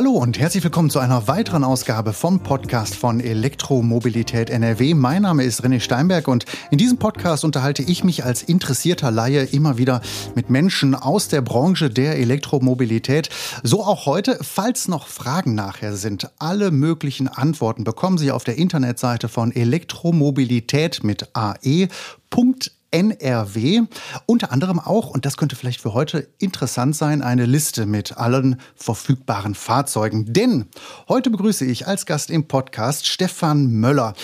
Hallo und herzlich willkommen zu einer weiteren Ausgabe vom Podcast von Elektromobilität NRW. Mein Name ist René Steinberg und in diesem Podcast unterhalte ich mich als interessierter Laie immer wieder mit Menschen aus der Branche der Elektromobilität. So auch heute. Falls noch Fragen nachher sind, alle möglichen Antworten bekommen Sie auf der Internetseite von Elektromobilität mit ae.nrw. NRW. Unter anderem auch, und das könnte vielleicht für heute interessant sein, eine Liste mit allen verfügbaren Fahrzeugen. Denn heute begrüße ich als Gast im Podcast Stefan Möller.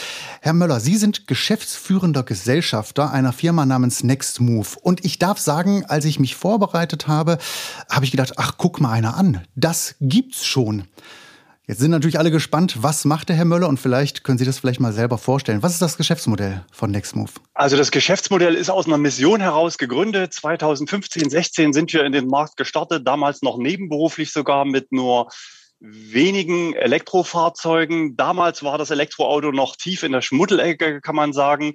Herr Möller, Sie sind geschäftsführender Gesellschafter einer Firma namens Nextmove. Und ich darf sagen, als ich mich vorbereitet habe, habe ich gedacht, ach, guck mal einer an. Das gibt's schon. Jetzt sind natürlich alle gespannt, was macht der Herr Möller und vielleicht können Sie das vielleicht mal selber vorstellen. Was ist das Geschäftsmodell von Nextmove? Also das Geschäftsmodell ist aus einer Mission heraus gegründet. 2015, 16 sind wir in den Markt gestartet, damals noch nebenberuflich sogar mit nur wenigen Elektrofahrzeugen. Damals war das Elektroauto noch tief in der Schmuddelecke, kann man sagen.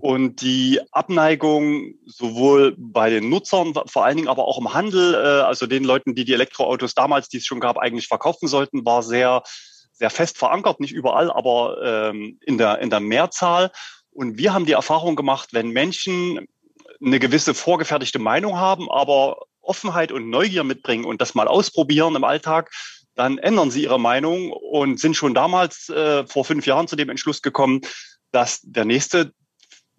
Und die Abneigung sowohl bei den Nutzern, vor allen Dingen aber auch im Handel, äh, also den Leuten, die die Elektroautos damals, die es schon gab, eigentlich verkaufen sollten, war sehr, sehr fest verankert. Nicht überall, aber ähm, in, der, in der Mehrzahl. Und wir haben die Erfahrung gemacht, wenn Menschen eine gewisse vorgefertigte Meinung haben, aber Offenheit und Neugier mitbringen und das mal ausprobieren im Alltag, dann ändern sie ihre Meinung und sind schon damals äh, vor fünf Jahren zu dem Entschluss gekommen, dass der nächste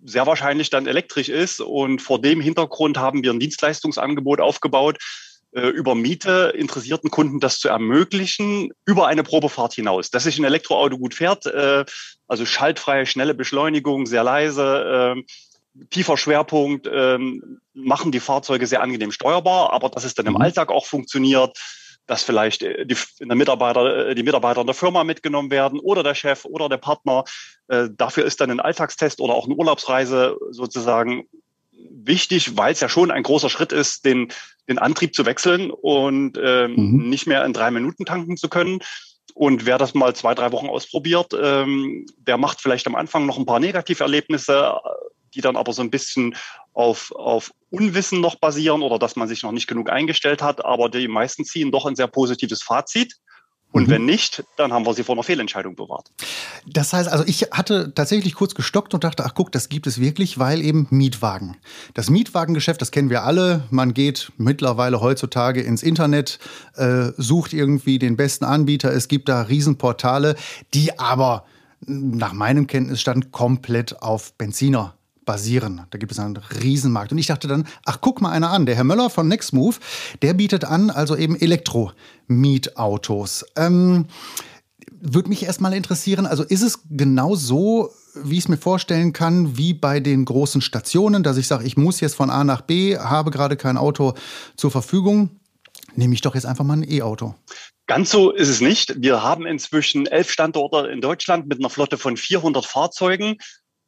sehr wahrscheinlich dann elektrisch ist. Und vor dem Hintergrund haben wir ein Dienstleistungsangebot aufgebaut, äh, über Miete interessierten Kunden das zu ermöglichen, über eine Probefahrt hinaus. Dass sich ein Elektroauto gut fährt, äh, also schaltfreie, schnelle Beschleunigung, sehr leise, äh, tiefer Schwerpunkt, äh, machen die Fahrzeuge sehr angenehm steuerbar, aber dass es dann im mhm. Alltag auch funktioniert, dass vielleicht äh, die, der Mitarbeiter, äh, die Mitarbeiter in der Firma mitgenommen werden oder der Chef oder der Partner. Äh, dafür ist dann ein Alltagstest oder auch eine Urlaubsreise sozusagen wichtig, weil es ja schon ein großer Schritt ist, den, den Antrieb zu wechseln und ähm, mhm. nicht mehr in drei Minuten tanken zu können. Und wer das mal zwei, drei Wochen ausprobiert, ähm, der macht vielleicht am Anfang noch ein paar Negativerlebnisse, die dann aber so ein bisschen auf, auf Unwissen noch basieren oder dass man sich noch nicht genug eingestellt hat. Aber die meisten ziehen doch ein sehr positives Fazit. Und mhm. wenn nicht, dann haben wir sie vor einer Fehlentscheidung bewahrt. Das heißt, also ich hatte tatsächlich kurz gestockt und dachte, ach guck, das gibt es wirklich, weil eben Mietwagen. Das Mietwagengeschäft, das kennen wir alle. Man geht mittlerweile heutzutage ins Internet, äh, sucht irgendwie den besten Anbieter. Es gibt da Riesenportale, die aber nach meinem Kenntnisstand komplett auf Benziner basieren. Da gibt es einen Riesenmarkt. Und ich dachte dann, ach, guck mal einer an. Der Herr Möller von Nextmove, der bietet an, also eben Elektro-Mietautos. Ähm, würde mich erstmal interessieren, also ist es genau so, wie ich es mir vorstellen kann, wie bei den großen Stationen, dass ich sage, ich muss jetzt von A nach B, habe gerade kein Auto zur Verfügung, nehme ich doch jetzt einfach mal ein E-Auto. Ganz so ist es nicht. Wir haben inzwischen elf Standorte in Deutschland mit einer Flotte von 400 Fahrzeugen.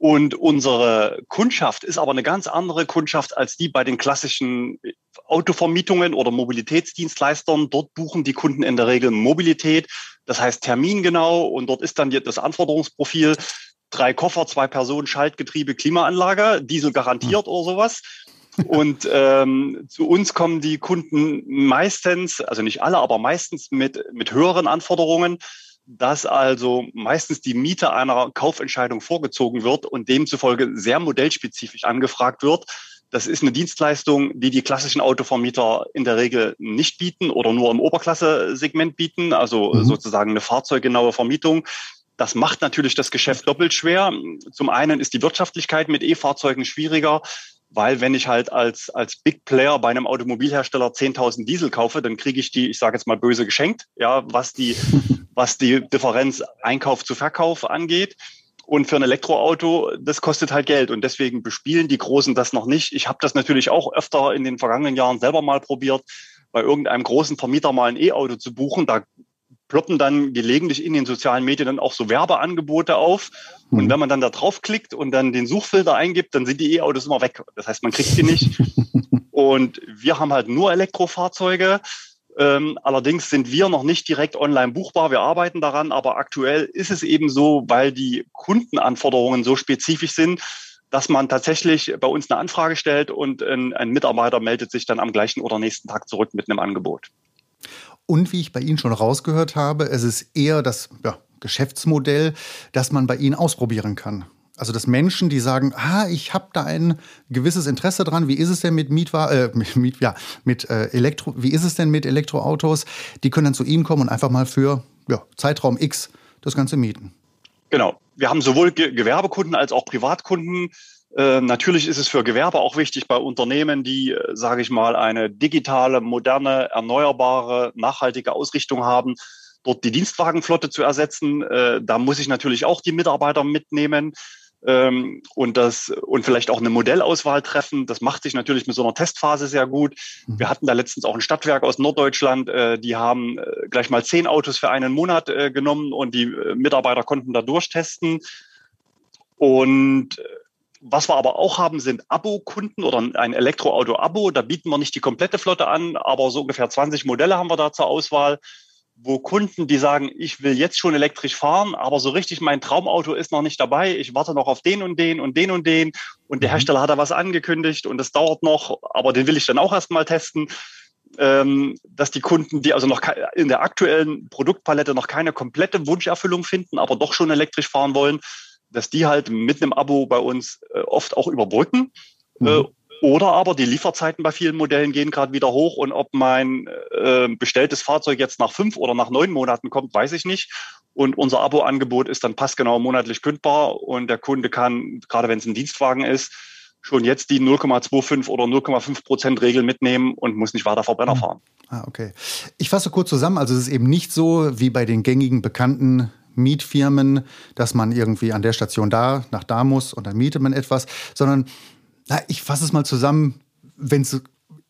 Und unsere Kundschaft ist aber eine ganz andere Kundschaft als die bei den klassischen Autovermietungen oder Mobilitätsdienstleistern. Dort buchen die Kunden in der Regel Mobilität, das heißt termingenau und dort ist dann das Anforderungsprofil drei Koffer, zwei Personen, Schaltgetriebe, Klimaanlage, Diesel garantiert oder sowas. Und ähm, zu uns kommen die Kunden meistens, also nicht alle, aber meistens mit, mit höheren Anforderungen dass also meistens die Miete einer Kaufentscheidung vorgezogen wird und demzufolge sehr modellspezifisch angefragt wird. Das ist eine Dienstleistung, die die klassischen Autovermieter in der Regel nicht bieten oder nur im Oberklasse-Segment bieten, also mhm. sozusagen eine fahrzeuggenaue Vermietung. Das macht natürlich das Geschäft doppelt schwer. Zum einen ist die Wirtschaftlichkeit mit E-Fahrzeugen schwieriger weil wenn ich halt als, als Big Player bei einem Automobilhersteller 10.000 Diesel kaufe, dann kriege ich die, ich sage jetzt mal böse geschenkt, ja, was die, was die Differenz Einkauf zu Verkauf angeht. Und für ein Elektroauto, das kostet halt Geld. Und deswegen bespielen die Großen das noch nicht. Ich habe das natürlich auch öfter in den vergangenen Jahren selber mal probiert, bei irgendeinem großen Vermieter mal ein E-Auto zu buchen. Da ploppen dann gelegentlich in den sozialen Medien dann auch so Werbeangebote auf. Und mhm. wenn man dann da draufklickt und dann den Suchfilter eingibt, dann sind die E-Autos immer weg. Das heißt, man kriegt sie nicht. und wir haben halt nur Elektrofahrzeuge. Ähm, allerdings sind wir noch nicht direkt online buchbar. Wir arbeiten daran, aber aktuell ist es eben so, weil die Kundenanforderungen so spezifisch sind, dass man tatsächlich bei uns eine Anfrage stellt und ein, ein Mitarbeiter meldet sich dann am gleichen oder nächsten Tag zurück mit einem Angebot. Und wie ich bei Ihnen schon rausgehört habe, es ist eher das ja, Geschäftsmodell, das man bei Ihnen ausprobieren kann. Also dass Menschen, die sagen, ah, ich habe da ein gewisses Interesse dran, wie ist es denn mit Mietwa äh, mit, ja, mit äh, Elektro, wie ist es denn mit Elektroautos? Die können dann zu Ihnen kommen und einfach mal für ja, Zeitraum X das Ganze mieten. Genau. Wir haben sowohl Ge Gewerbekunden als auch Privatkunden. Äh, natürlich ist es für Gewerbe auch wichtig bei Unternehmen, die, äh, sage ich mal, eine digitale, moderne, erneuerbare, nachhaltige Ausrichtung haben, dort die Dienstwagenflotte zu ersetzen. Äh, da muss ich natürlich auch die Mitarbeiter mitnehmen ähm, und das und vielleicht auch eine Modellauswahl treffen. Das macht sich natürlich mit so einer Testphase sehr gut. Mhm. Wir hatten da letztens auch ein Stadtwerk aus Norddeutschland, äh, die haben äh, gleich mal zehn Autos für einen Monat genommen und die Mitarbeiter konnten da durchtesten. Und was wir aber auch haben, sind Abo-Kunden oder ein Elektroauto-Abo. Da bieten wir nicht die komplette Flotte an, aber so ungefähr 20 Modelle haben wir da zur Auswahl wo Kunden, die sagen, ich will jetzt schon elektrisch fahren, aber so richtig mein Traumauto ist noch nicht dabei. Ich warte noch auf den und den und den und den und der mhm. Hersteller hat da was angekündigt und das dauert noch, aber den will ich dann auch erstmal testen. Ähm, dass die Kunden, die also noch in der aktuellen Produktpalette noch keine komplette Wunscherfüllung finden, aber doch schon elektrisch fahren wollen, dass die halt mit einem Abo bei uns äh, oft auch überbrücken. Mhm. Äh, oder aber die Lieferzeiten bei vielen Modellen gehen gerade wieder hoch und ob mein äh, bestelltes Fahrzeug jetzt nach fünf oder nach neun Monaten kommt, weiß ich nicht. Und unser Abo-Angebot ist dann passgenau monatlich kündbar und der Kunde kann, gerade wenn es ein Dienstwagen ist, schon jetzt die 0,25 oder 0,5 Prozent Regel mitnehmen und muss nicht weiter Verbrenner hm. fahren. Ah, okay. Ich fasse kurz zusammen. Also es ist eben nicht so wie bei den gängigen bekannten Mietfirmen, dass man irgendwie an der Station da nach da muss und dann mietet man etwas, sondern na, ich fasse es mal zusammen, wenn es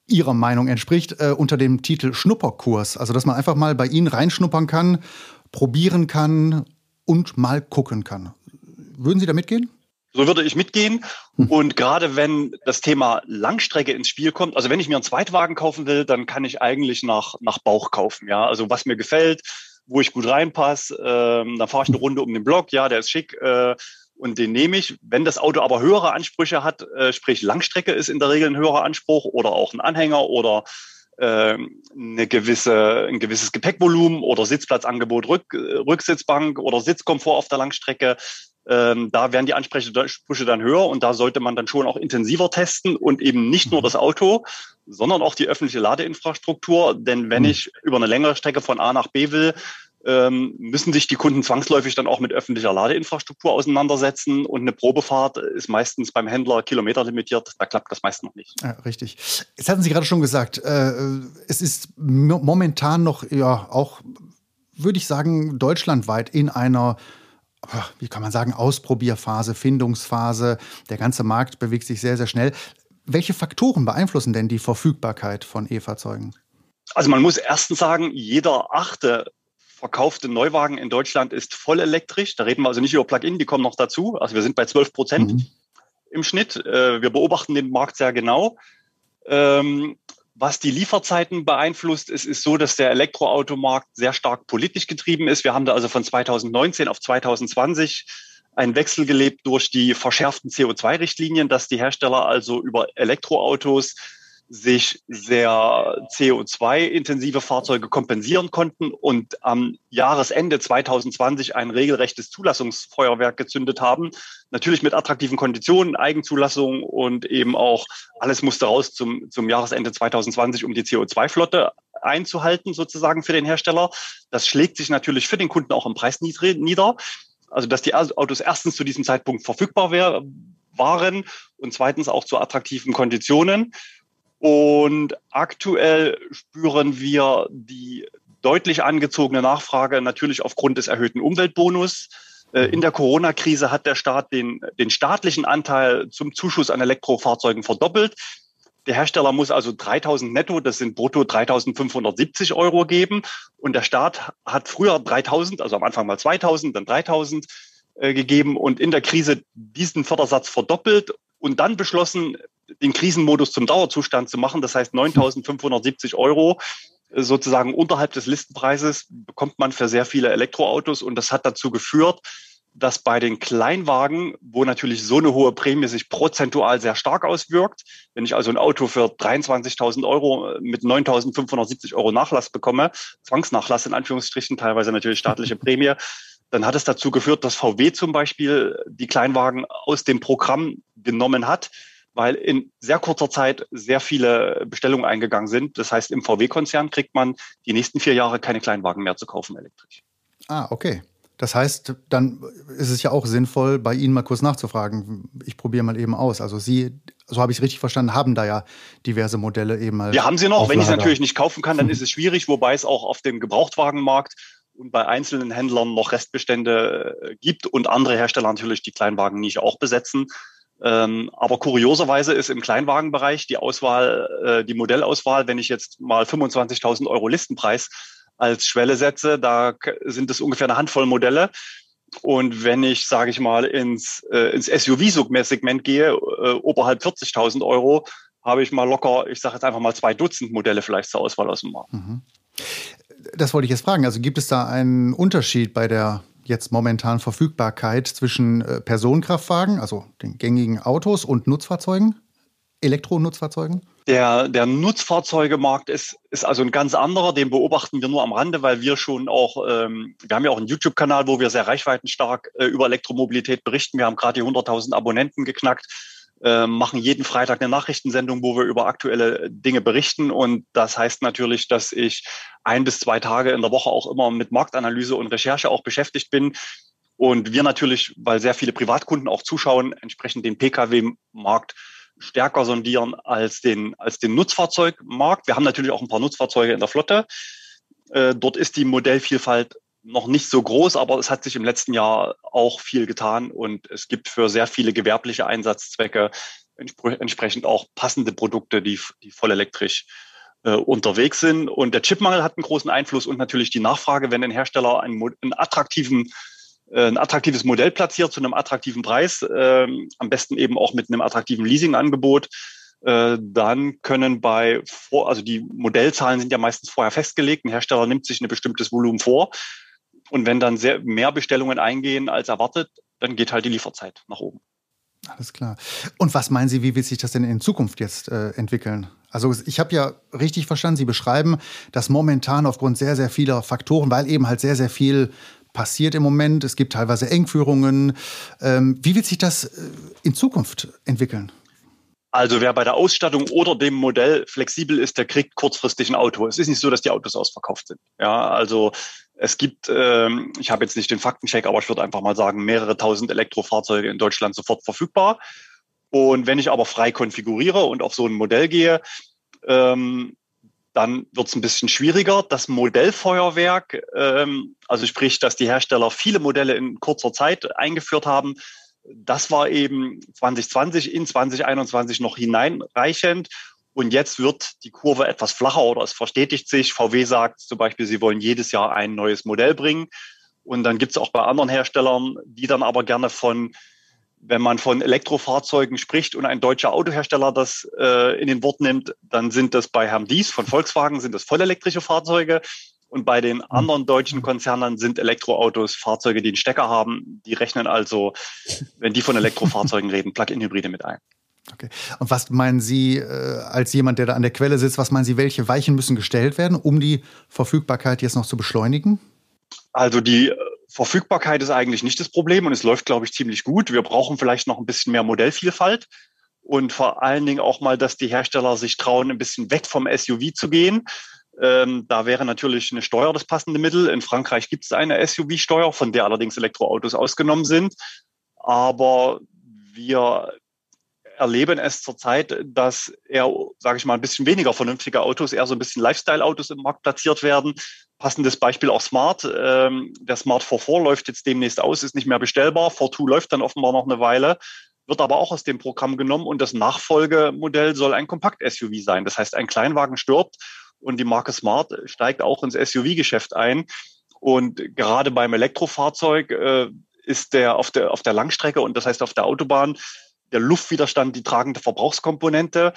Ihrer Meinung entspricht, äh, unter dem Titel Schnupperkurs. Also, dass man einfach mal bei Ihnen reinschnuppern kann, probieren kann und mal gucken kann. Würden Sie da mitgehen? So würde ich mitgehen. Und gerade wenn das Thema Langstrecke ins Spiel kommt, also wenn ich mir einen Zweitwagen kaufen will, dann kann ich eigentlich nach, nach Bauch kaufen. Ja, also was mir gefällt, wo ich gut reinpasse, ähm, dann fahre ich eine Runde um den Block. Ja, der ist schick. Äh, und den nehme ich. Wenn das Auto aber höhere Ansprüche hat, äh, sprich Langstrecke ist in der Regel ein höherer Anspruch oder auch ein Anhänger oder äh, eine gewisse, ein gewisses Gepäckvolumen oder Sitzplatzangebot, Rück, Rücksitzbank oder Sitzkomfort auf der Langstrecke, ähm, da werden die Ansprüche dann höher und da sollte man dann schon auch intensiver testen und eben nicht nur mhm. das Auto, sondern auch die öffentliche Ladeinfrastruktur. Denn wenn mhm. ich über eine längere Strecke von A nach B will, ähm, müssen sich die Kunden zwangsläufig dann auch mit öffentlicher Ladeinfrastruktur auseinandersetzen und eine Probefahrt ist meistens beim Händler kilometerlimitiert. Da klappt das meist noch nicht. Ja, richtig. Jetzt hatten Sie gerade schon gesagt, äh, es ist momentan noch ja auch, würde ich sagen, deutschlandweit in einer wie kann man sagen, Ausprobierphase, Findungsphase. Der ganze Markt bewegt sich sehr, sehr schnell. Welche Faktoren beeinflussen denn die Verfügbarkeit von E-Fahrzeugen? Also man muss erstens sagen, jeder achte verkaufte Neuwagen in Deutschland ist voll elektrisch. Da reden wir also nicht über Plug-in, die kommen noch dazu. Also wir sind bei 12 Prozent mhm. im Schnitt. Äh, wir beobachten den Markt sehr genau. Was die Lieferzeiten beeinflusst, ist, ist so, dass der Elektroautomarkt sehr stark politisch getrieben ist. Wir haben da also von 2019 auf 2020 einen Wechsel gelebt durch die verschärften CO2-Richtlinien, dass die Hersteller also über Elektroautos sich sehr CO2-intensive Fahrzeuge kompensieren konnten und am Jahresende 2020 ein regelrechtes Zulassungsfeuerwerk gezündet haben. Natürlich mit attraktiven Konditionen, Eigenzulassung und eben auch alles musste raus zum, zum Jahresende 2020, um die CO2-Flotte einzuhalten, sozusagen für den Hersteller. Das schlägt sich natürlich für den Kunden auch im Preis nieder. Also, dass die Autos erstens zu diesem Zeitpunkt verfügbar wär, waren und zweitens auch zu attraktiven Konditionen. Und aktuell spüren wir die deutlich angezogene Nachfrage natürlich aufgrund des erhöhten Umweltbonus. Äh, in der Corona-Krise hat der Staat den, den staatlichen Anteil zum Zuschuss an Elektrofahrzeugen verdoppelt. Der Hersteller muss also 3000 netto, das sind brutto 3570 Euro geben. Und der Staat hat früher 3000, also am Anfang mal 2000, dann 3000 äh, gegeben und in der Krise diesen Fördersatz verdoppelt und dann beschlossen, den Krisenmodus zum Dauerzustand zu machen. Das heißt, 9.570 Euro äh, sozusagen unterhalb des Listenpreises bekommt man für sehr viele Elektroautos und das hat dazu geführt, dass bei den Kleinwagen, wo natürlich so eine hohe Prämie sich prozentual sehr stark auswirkt, wenn ich also ein Auto für 23.000 Euro mit 9.570 Euro Nachlass bekomme, Zwangsnachlass in Anführungsstrichen, teilweise natürlich staatliche Prämie, dann hat es dazu geführt, dass VW zum Beispiel die Kleinwagen aus dem Programm genommen hat, weil in sehr kurzer Zeit sehr viele Bestellungen eingegangen sind. Das heißt, im VW-Konzern kriegt man die nächsten vier Jahre keine Kleinwagen mehr zu kaufen elektrisch. Ah, okay. Das heißt, dann ist es ja auch sinnvoll, bei Ihnen mal kurz nachzufragen. Ich probiere mal eben aus. Also Sie, so habe ich es richtig verstanden, haben da ja diverse Modelle eben mal. Wir haben sie noch. Wenn ich es natürlich nicht kaufen kann, dann ist es schwierig, wobei es auch auf dem Gebrauchtwagenmarkt und bei einzelnen Händlern noch Restbestände äh, gibt und andere Hersteller natürlich die Kleinwagen nicht auch besetzen. Ähm, aber kurioserweise ist im Kleinwagenbereich die Auswahl, äh, die Modellauswahl, wenn ich jetzt mal 25.000 Euro Listenpreis als Schwelle setze. Da sind es ungefähr eine Handvoll Modelle. Und wenn ich, sage ich mal, ins, äh, ins SUV-Segment gehe, äh, oberhalb 40.000 Euro, habe ich mal locker, ich sage jetzt einfach mal zwei Dutzend Modelle vielleicht zur Auswahl aus dem Markt. Mhm. Das wollte ich jetzt fragen. Also gibt es da einen Unterschied bei der jetzt momentan Verfügbarkeit zwischen äh, Personenkraftwagen, also den gängigen Autos und Nutzfahrzeugen, Elektronutzfahrzeugen? Der, der Nutzfahrzeugemarkt ist, ist also ein ganz anderer. Den beobachten wir nur am Rande, weil wir schon auch, ähm, wir haben ja auch einen YouTube-Kanal, wo wir sehr reichweitenstark äh, über Elektromobilität berichten. Wir haben gerade die 100.000 Abonnenten geknackt, äh, machen jeden Freitag eine Nachrichtensendung, wo wir über aktuelle Dinge berichten. Und das heißt natürlich, dass ich ein bis zwei Tage in der Woche auch immer mit Marktanalyse und Recherche auch beschäftigt bin. Und wir natürlich, weil sehr viele Privatkunden auch zuschauen, entsprechend den Pkw-Markt stärker sondieren als den, als den Nutzfahrzeugmarkt. Wir haben natürlich auch ein paar Nutzfahrzeuge in der Flotte. Äh, dort ist die Modellvielfalt noch nicht so groß, aber es hat sich im letzten Jahr auch viel getan und es gibt für sehr viele gewerbliche Einsatzzwecke entsprechend auch passende Produkte, die, die voll elektrisch äh, unterwegs sind. Und der Chipmangel hat einen großen Einfluss und natürlich die Nachfrage, wenn ein Hersteller einen, einen attraktiven äh, ein attraktives Modell platziert zu einem attraktiven Preis, äh, am besten eben auch mit einem attraktiven Leasingangebot, äh, dann können bei, also die Modellzahlen sind ja meistens vorher festgelegt, ein Hersteller nimmt sich ein bestimmtes Volumen vor und wenn dann sehr, mehr Bestellungen eingehen als erwartet, dann geht halt die Lieferzeit nach oben. Alles klar. Und was meinen Sie, wie wird sich das denn in Zukunft jetzt äh, entwickeln? Also ich habe ja richtig verstanden, Sie beschreiben, dass momentan aufgrund sehr, sehr vieler Faktoren, weil eben halt sehr, sehr viel passiert im Moment. Es gibt teilweise Engführungen. Ähm, wie wird sich das äh, in Zukunft entwickeln? Also wer bei der Ausstattung oder dem Modell flexibel ist, der kriegt kurzfristig ein Auto. Es ist nicht so, dass die Autos ausverkauft sind. Ja, also es gibt, ähm, ich habe jetzt nicht den Faktencheck, aber ich würde einfach mal sagen, mehrere tausend Elektrofahrzeuge in Deutschland sofort verfügbar. Und wenn ich aber frei konfiguriere und auf so ein Modell gehe, ähm, dann wird es ein bisschen schwieriger. Das Modellfeuerwerk, ähm, also sprich, dass die Hersteller viele Modelle in kurzer Zeit eingeführt haben, das war eben 2020 in 2021 noch hineinreichend. Und jetzt wird die Kurve etwas flacher oder es verstetigt sich. VW sagt zum Beispiel, sie wollen jedes Jahr ein neues Modell bringen. Und dann gibt es auch bei anderen Herstellern, die dann aber gerne von wenn man von Elektrofahrzeugen spricht und ein deutscher Autohersteller das äh, in den Wort nimmt, dann sind das bei Herrn Dies von Volkswagen sind das vollelektrische Fahrzeuge und bei den anderen deutschen Konzernen sind Elektroautos Fahrzeuge, die einen Stecker haben. Die rechnen also, wenn die von Elektrofahrzeugen reden, Plug-in-Hybride mit ein. Okay. Und was meinen Sie äh, als jemand, der da an der Quelle sitzt, was meinen Sie, welche Weichen müssen gestellt werden, um die Verfügbarkeit jetzt noch zu beschleunigen? Also die Verfügbarkeit ist eigentlich nicht das Problem und es läuft, glaube ich, ziemlich gut. Wir brauchen vielleicht noch ein bisschen mehr Modellvielfalt und vor allen Dingen auch mal, dass die Hersteller sich trauen, ein bisschen weg vom SUV zu gehen. Ähm, da wäre natürlich eine Steuer das passende Mittel. In Frankreich gibt es eine SUV-Steuer, von der allerdings Elektroautos ausgenommen sind. Aber wir erleben es zurzeit, dass eher, sage ich mal, ein bisschen weniger vernünftige Autos, eher so ein bisschen Lifestyle-Autos im Markt platziert werden. Passendes Beispiel auch Smart. Ähm, der Smart 44 läuft jetzt demnächst aus, ist nicht mehr bestellbar. 42 läuft dann offenbar noch eine Weile, wird aber auch aus dem Programm genommen und das Nachfolgemodell soll ein Kompakt-SUV sein. Das heißt, ein Kleinwagen stirbt und die Marke Smart steigt auch ins SUV-Geschäft ein. Und gerade beim Elektrofahrzeug äh, ist der auf der auf der Langstrecke und das heißt auf der Autobahn der Luftwiderstand die tragende Verbrauchskomponente.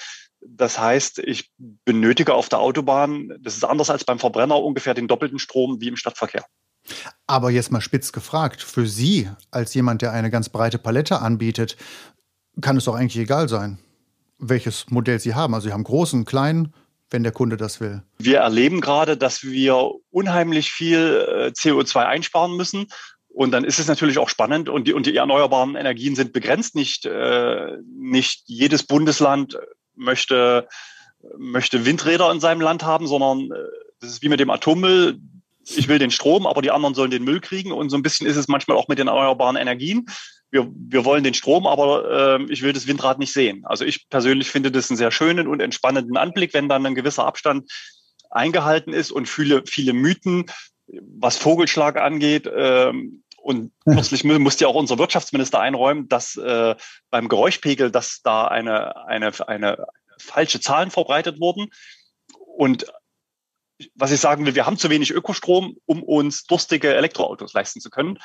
Das heißt, ich benötige auf der Autobahn, das ist anders als beim Verbrenner, ungefähr den doppelten Strom wie im Stadtverkehr. Aber jetzt mal spitz gefragt, für Sie als jemand, der eine ganz breite Palette anbietet, kann es doch eigentlich egal sein, welches Modell Sie haben. Also Sie haben großen, kleinen, wenn der Kunde das will. Wir erleben gerade, dass wir unheimlich viel äh, CO2 einsparen müssen. Und dann ist es natürlich auch spannend und die, und die erneuerbaren Energien sind begrenzt. Nicht, äh, nicht jedes Bundesland möchte, möchte Windräder in seinem Land haben, sondern äh, das ist wie mit dem Atommüll ich will den Strom, aber die anderen sollen den Müll kriegen. Und so ein bisschen ist es manchmal auch mit den erneuerbaren Energien. Wir, wir wollen den Strom, aber äh, ich will das Windrad nicht sehen. Also ich persönlich finde das einen sehr schönen und entspannenden Anblick, wenn dann ein gewisser Abstand eingehalten ist und viele, viele Mythen, was Vogelschlag angeht. Ähm, und kürzlich musste ja auch unser Wirtschaftsminister einräumen, dass äh, beim Geräuschpegel, dass da eine, eine, eine falsche Zahlen verbreitet wurden. Und was ich sagen will, wir haben zu wenig Ökostrom, um uns durstige Elektroautos leisten zu können.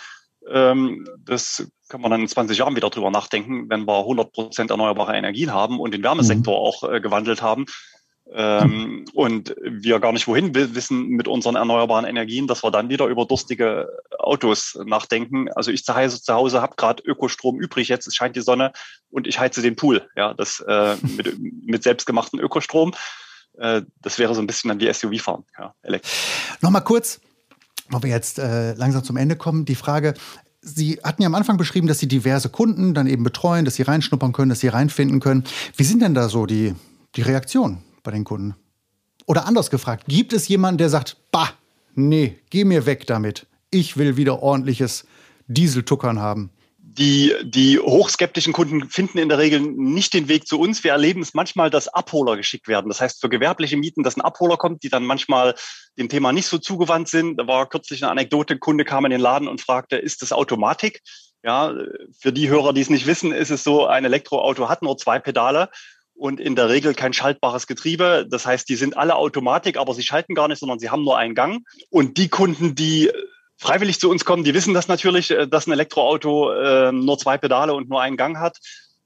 Ähm, das können wir dann in 20 Jahren wieder drüber nachdenken, wenn wir 100 Prozent erneuerbare Energien haben und den Wärmesektor mhm. auch äh, gewandelt haben. Ähm, mhm. Und wir gar nicht wohin wissen mit unseren erneuerbaren Energien, dass wir dann wieder über durstige Autos nachdenken. Also ich zu Hause, zu Hause habe gerade Ökostrom übrig, jetzt es scheint die Sonne und ich heize den Pool. Ja, das äh, mit, mit selbstgemachten Ökostrom. Äh, das wäre so ein bisschen dann wie SUV-Fahren. Ja, Nochmal kurz, wo wir jetzt äh, langsam zum Ende kommen, die Frage, Sie hatten ja am Anfang beschrieben, dass Sie diverse Kunden dann eben betreuen, dass Sie reinschnuppern können, dass Sie reinfinden können. Wie sind denn da so die, die Reaktionen bei den Kunden? Oder anders gefragt, gibt es jemanden, der sagt, bah, nee, geh mir weg damit. Ich will wieder ordentliches Dieseltuckern haben? Die, die hochskeptischen Kunden finden in der Regel nicht den Weg zu uns. Wir erleben es manchmal, dass Abholer geschickt werden. Das heißt, für gewerbliche Mieten, dass ein Abholer kommt, die dann manchmal dem Thema nicht so zugewandt sind. Da war kürzlich eine Anekdote, ein Kunde kam in den Laden und fragte, ist das Automatik? Ja, für die Hörer, die es nicht wissen, ist es so, ein Elektroauto hat nur zwei Pedale und in der Regel kein schaltbares Getriebe. Das heißt, die sind alle Automatik, aber sie schalten gar nicht, sondern sie haben nur einen Gang. Und die Kunden, die freiwillig zu uns kommen, die wissen das natürlich, äh, dass ein Elektroauto äh, nur zwei Pedale und nur einen Gang hat.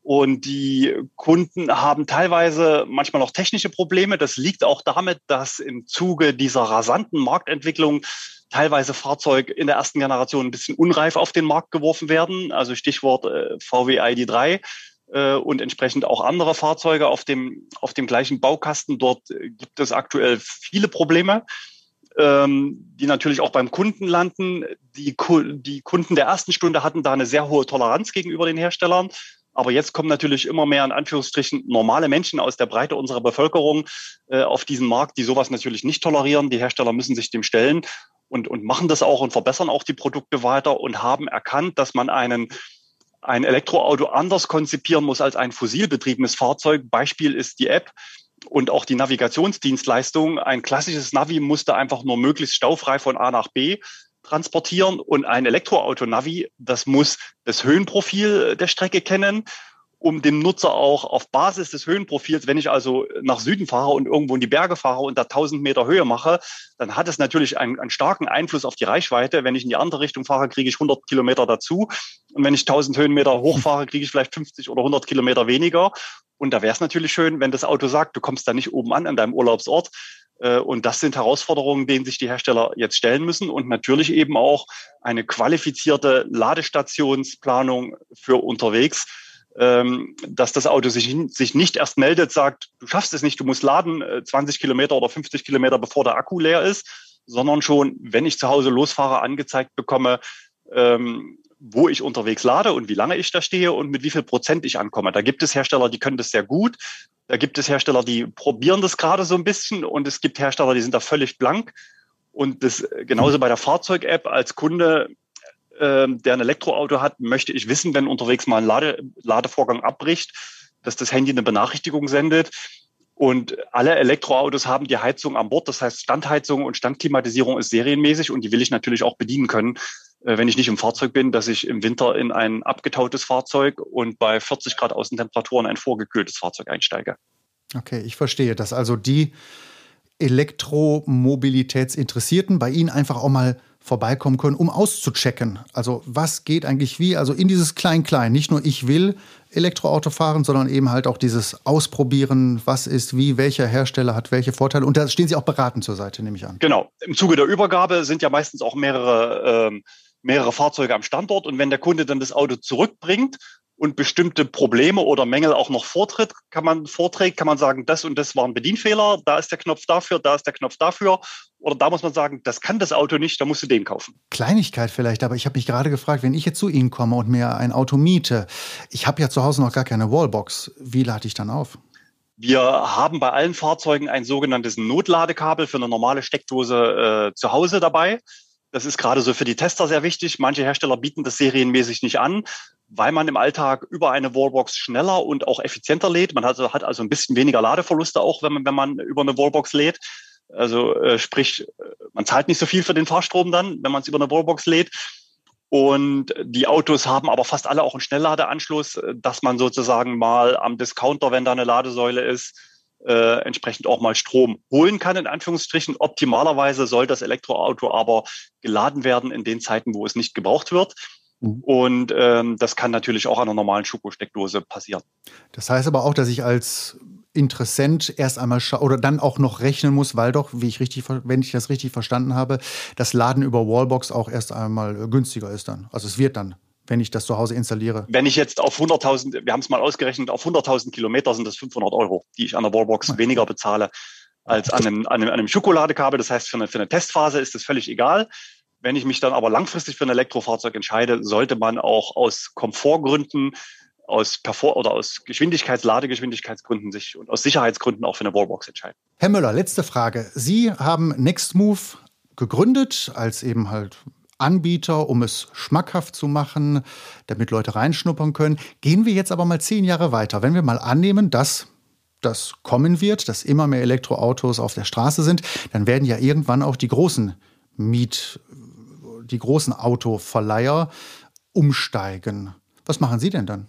Und die Kunden haben teilweise manchmal noch technische Probleme. Das liegt auch damit, dass im Zuge dieser rasanten Marktentwicklung teilweise Fahrzeuge in der ersten Generation ein bisschen unreif auf den Markt geworfen werden. Also Stichwort äh, VW ID3 äh, und entsprechend auch andere Fahrzeuge auf dem, auf dem gleichen Baukasten. Dort gibt es aktuell viele Probleme ähm, die natürlich auch beim Kunden landen. Die, die Kunden der ersten Stunde hatten da eine sehr hohe Toleranz gegenüber den Herstellern. Aber jetzt kommen natürlich immer mehr in Anführungsstrichen normale Menschen aus der Breite unserer Bevölkerung äh, auf diesen Markt, die sowas natürlich nicht tolerieren. Die Hersteller müssen sich dem stellen und, und machen das auch und verbessern auch die Produkte weiter und haben erkannt, dass man einen ein Elektroauto anders konzipieren muss als ein fossilbetriebenes Fahrzeug. Beispiel ist die App und auch die Navigationsdienstleistung. Ein klassisches Navi musste einfach nur möglichst staufrei von A nach B transportieren und ein Elektroauto-Navi, das muss das Höhenprofil der Strecke kennen um dem Nutzer auch auf Basis des Höhenprofils, wenn ich also nach Süden fahre und irgendwo in die Berge fahre und da 1000 Meter Höhe mache, dann hat es natürlich einen, einen starken Einfluss auf die Reichweite. Wenn ich in die andere Richtung fahre, kriege ich 100 Kilometer dazu. Und wenn ich 1000 Höhenmeter hochfahre, kriege ich vielleicht 50 oder 100 Kilometer weniger. Und da wäre es natürlich schön, wenn das Auto sagt, du kommst da nicht oben an, an deinem Urlaubsort. Äh, und das sind Herausforderungen, denen sich die Hersteller jetzt stellen müssen und natürlich eben auch eine qualifizierte Ladestationsplanung für unterwegs ähm, dass das Auto sich, sich nicht erst meldet, sagt, du schaffst es nicht, du musst laden 20 äh, Kilometer oder 50 Kilometer, bevor der Akku leer ist, sondern schon, wenn ich zu Hause losfahre, angezeigt bekomme, ähm, wo ich unterwegs lade und wie lange ich da stehe und mit wie viel Prozent ich ankomme. Da gibt es Hersteller, die können das sehr gut. Da gibt es Hersteller, die probieren das gerade so ein bisschen und es gibt Hersteller, die sind da völlig blank. Und das genauso bei der Fahrzeug-App als Kunde ähm, der ein Elektroauto hat, möchte ich wissen, wenn unterwegs mal ein Lade, Ladevorgang abbricht, dass das Handy eine Benachrichtigung sendet. Und alle Elektroautos haben die Heizung an Bord. Das heißt, Standheizung und Standklimatisierung ist serienmäßig und die will ich natürlich auch bedienen können, äh, wenn ich nicht im Fahrzeug bin, dass ich im Winter in ein abgetautes Fahrzeug und bei 40 Grad Außentemperaturen ein vorgekühltes Fahrzeug einsteige. Okay, ich verstehe, dass also die Elektromobilitätsinteressierten bei Ihnen einfach auch mal vorbeikommen können, um auszuchecken. Also was geht eigentlich wie? Also in dieses Klein-Klein. Nicht nur ich will Elektroauto fahren, sondern eben halt auch dieses Ausprobieren, was ist wie, welcher Hersteller hat welche Vorteile. Und da stehen Sie auch beratend zur Seite, nehme ich an. Genau. Im Zuge der Übergabe sind ja meistens auch mehrere, ähm, mehrere Fahrzeuge am Standort. Und wenn der Kunde dann das Auto zurückbringt und bestimmte Probleme oder Mängel auch noch vortritt, kann man vorträgt, kann man sagen, das und das war ein Bedienfehler, da ist der Knopf dafür, da ist der Knopf dafür. Oder da muss man sagen, das kann das Auto nicht, da musst du den kaufen. Kleinigkeit vielleicht, aber ich habe mich gerade gefragt, wenn ich jetzt zu Ihnen komme und mir ein Auto miete, ich habe ja zu Hause noch gar keine Wallbox, wie lade ich dann auf? Wir haben bei allen Fahrzeugen ein sogenanntes Notladekabel für eine normale Steckdose äh, zu Hause dabei. Das ist gerade so für die Tester sehr wichtig. Manche Hersteller bieten das serienmäßig nicht an weil man im Alltag über eine Wallbox schneller und auch effizienter lädt. Man hat, hat also ein bisschen weniger Ladeverluste auch, wenn man, wenn man über eine Wallbox lädt. Also äh, sprich, man zahlt nicht so viel für den Fahrstrom dann, wenn man es über eine Wallbox lädt. Und die Autos haben aber fast alle auch einen Schnellladeanschluss, dass man sozusagen mal am Discounter, wenn da eine Ladesäule ist, äh, entsprechend auch mal Strom holen kann, in Anführungsstrichen. Optimalerweise soll das Elektroauto aber geladen werden in den Zeiten, wo es nicht gebraucht wird. Mhm. Und ähm, das kann natürlich auch an einer normalen Schokosteckdose passieren. Das heißt aber auch, dass ich als Interessent erst einmal oder dann auch noch rechnen muss, weil doch, wie ich richtig, wenn ich das richtig verstanden habe, das Laden über Wallbox auch erst einmal günstiger ist dann. Also es wird dann wenn ich das zu Hause installiere? Wenn ich jetzt auf 100.000, wir haben es mal ausgerechnet, auf 100.000 Kilometer sind das 500 Euro, die ich an der Wallbox weniger bezahle als an einem, an einem, an einem Schokoladekabel. Das heißt, für eine, für eine Testphase ist das völlig egal. Wenn ich mich dann aber langfristig für ein Elektrofahrzeug entscheide, sollte man auch aus Komfortgründen, aus Perfor oder aus Geschwindigkeits-, Ladegeschwindigkeitsgründen sich und aus Sicherheitsgründen auch für eine Wallbox entscheiden. Herr Müller, letzte Frage. Sie haben Nextmove gegründet als eben halt Anbieter, um es schmackhaft zu machen, damit Leute reinschnuppern können. Gehen wir jetzt aber mal zehn Jahre weiter. Wenn wir mal annehmen, dass das kommen wird, dass immer mehr Elektroautos auf der Straße sind, dann werden ja irgendwann auch die großen Miet, die großen Autoverleiher umsteigen. Was machen Sie denn dann?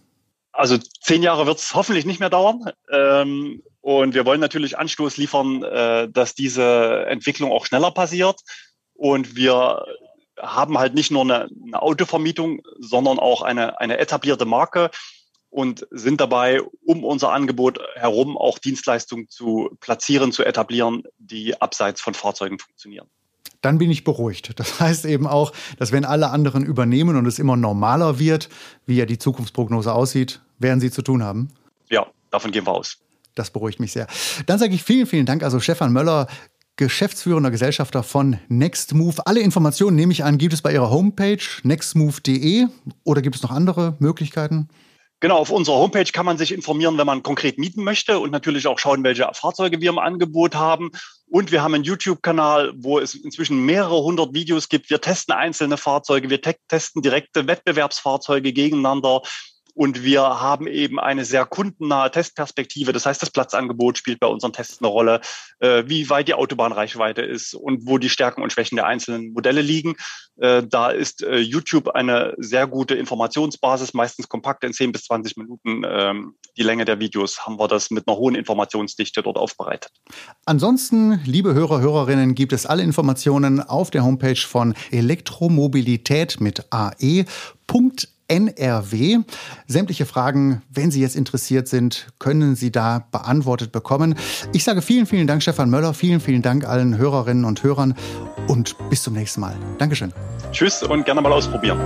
Also zehn Jahre wird es hoffentlich nicht mehr dauern. Ähm, und wir wollen natürlich Anstoß liefern, äh, dass diese Entwicklung auch schneller passiert. Und wir haben halt nicht nur eine, eine Autovermietung, sondern auch eine, eine etablierte Marke und sind dabei, um unser Angebot herum auch Dienstleistungen zu platzieren, zu etablieren, die abseits von Fahrzeugen funktionieren dann bin ich beruhigt. Das heißt eben auch, dass wenn alle anderen übernehmen und es immer normaler wird, wie ja die Zukunftsprognose aussieht, werden sie zu tun haben. Ja, davon gehen wir aus. Das beruhigt mich sehr. Dann sage ich vielen, vielen Dank. Also Stefan Möller, geschäftsführender Gesellschafter von Nextmove. Alle Informationen, nehme ich an, gibt es bei Ihrer Homepage nextmove.de oder gibt es noch andere Möglichkeiten? Genau, auf unserer Homepage kann man sich informieren, wenn man konkret mieten möchte und natürlich auch schauen, welche Fahrzeuge wir im Angebot haben. Und wir haben einen YouTube-Kanal, wo es inzwischen mehrere hundert Videos gibt. Wir testen einzelne Fahrzeuge, wir testen direkte Wettbewerbsfahrzeuge gegeneinander. Und wir haben eben eine sehr kundennahe Testperspektive. Das heißt, das Platzangebot spielt bei unseren Tests eine Rolle, äh, wie weit die Autobahnreichweite ist und wo die Stärken und Schwächen der einzelnen Modelle liegen. Äh, da ist äh, YouTube eine sehr gute Informationsbasis, meistens kompakt in 10 bis 20 Minuten. Ähm, die Länge der Videos haben wir das mit einer hohen Informationsdichte dort aufbereitet. Ansonsten, liebe Hörer, Hörerinnen, gibt es alle Informationen auf der Homepage von Elektromobilität mit ae.de NRW. Sämtliche Fragen, wenn Sie jetzt interessiert sind, können Sie da beantwortet bekommen. Ich sage vielen, vielen Dank, Stefan Möller. Vielen, vielen Dank allen Hörerinnen und Hörern und bis zum nächsten Mal. Dankeschön. Tschüss und gerne mal ausprobieren.